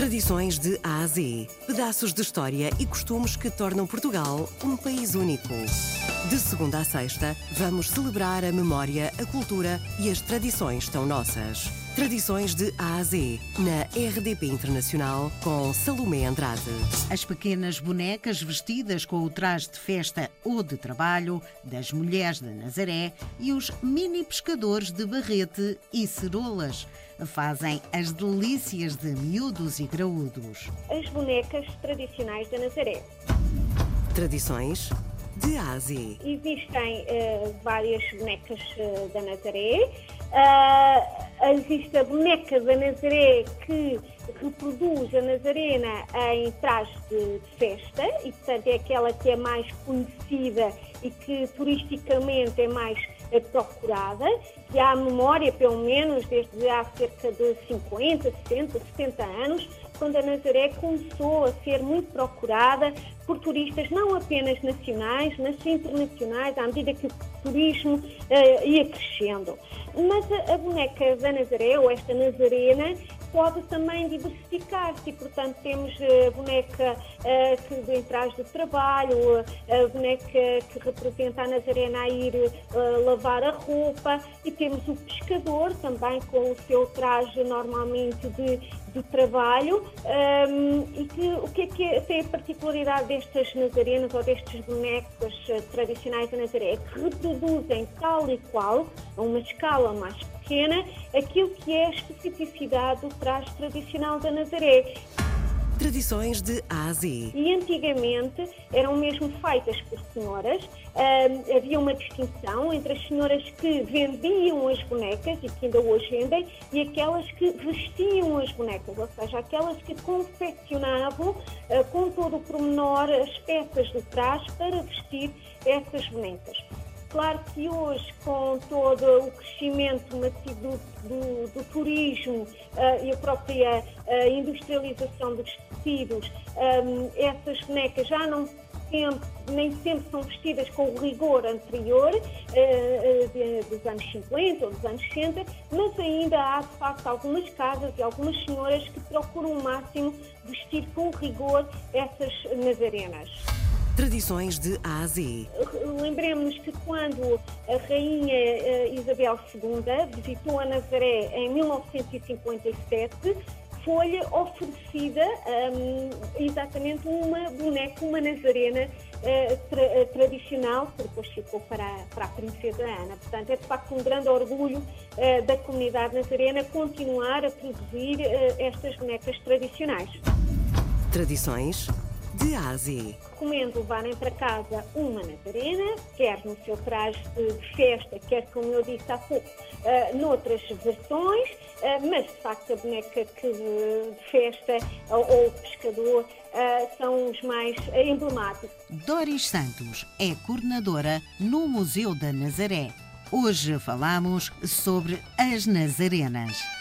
Tradições de A a Z. Pedaços de história e costumes que tornam Portugal um país único. De segunda a sexta, vamos celebrar a memória, a cultura e as tradições tão nossas. Tradições de A a Z, na RDP Internacional, com Salomé Andrade. As pequenas bonecas vestidas com o traje de festa ou de trabalho das mulheres de Nazaré e os mini pescadores de Barrete e Cerolas fazem as delícias de miúdos e graúdos. As bonecas tradicionais da Nazaré. Tradições de A a Z. Existem uh, várias bonecas uh, da Nazaré. Uh, existe a boneca da Nazaré que reproduz a Nazarena em traje de, festa e, portanto, é aquela que é mais conhecida e que turisticamente é mais procurada e há memória, pelo menos, desde há cerca de 50, 60, 70 anos, quando a Nazaré começou a ser muito procurada por turistas não apenas nacionais, mas internacionais, à medida que o turismo uh, ia crescendo. Mas a, a boneca da Nazaré, ou esta Nazarena, pode também diversificar-se. Portanto, temos a boneca uh, que vem traz do trabalho, a boneca que representa a Nazarena a ir lavar a roupa e temos o pescador também com o seu traje normalmente de, de trabalho. Um, e que, o que é que é, tem a particularidade destas nazarenas ou destes bonecos tradicionais da Nazaré? É que reproduzem tal e qual, a uma escala mais pequena, aquilo que é a especificidade do traje tradicional da Nazaré. Tradições de A a Z. E antigamente eram mesmo feitas por senhoras. Havia uma distinção entre as senhoras que vendiam as bonecas e que ainda hoje vendem e aquelas que vestiam as bonecas, ou seja, aquelas que confeccionavam uh, com todo o pormenor as peças do traje para vestir essas bonecas. Claro que hoje, com todo o crescimento do, do, do turismo uh, e a própria uh, industrialização dos tecidos, um, essas bonecas já não sempre, nem sempre são vestidas com o rigor anterior uh, dos anos 50 ou dos anos 60, mas ainda há, de facto, algumas casas e algumas senhoras que procuram o máximo vestir com rigor essas nazarenas. Tradições de A a Z. Lembremos que quando a Rainha eh, Isabel II visitou a Nazaré em 1957, foi-lhe oferecida um, exatamente uma boneca, uma nazarena uh, tra eh, tradicional, que depois ficou para, para a Princesa Ana. Portanto, é de facto um grande orgulho uh, da comunidade nazarena continuar a produzir uh, estas bonecas tradicionais. Tradições de A a Z. Recomendo levarem para casa uma Nazarena, quer no seu traje de festa, quer, como eu disse há pouco, uh, noutras versões, uh, mas de facto a boneca que, de festa uh, ou o pescador são os mais emblemáticos. Doris Santos é coordenadora no Museu da Nazaré. Hoje falamos sobre as Nazarenas.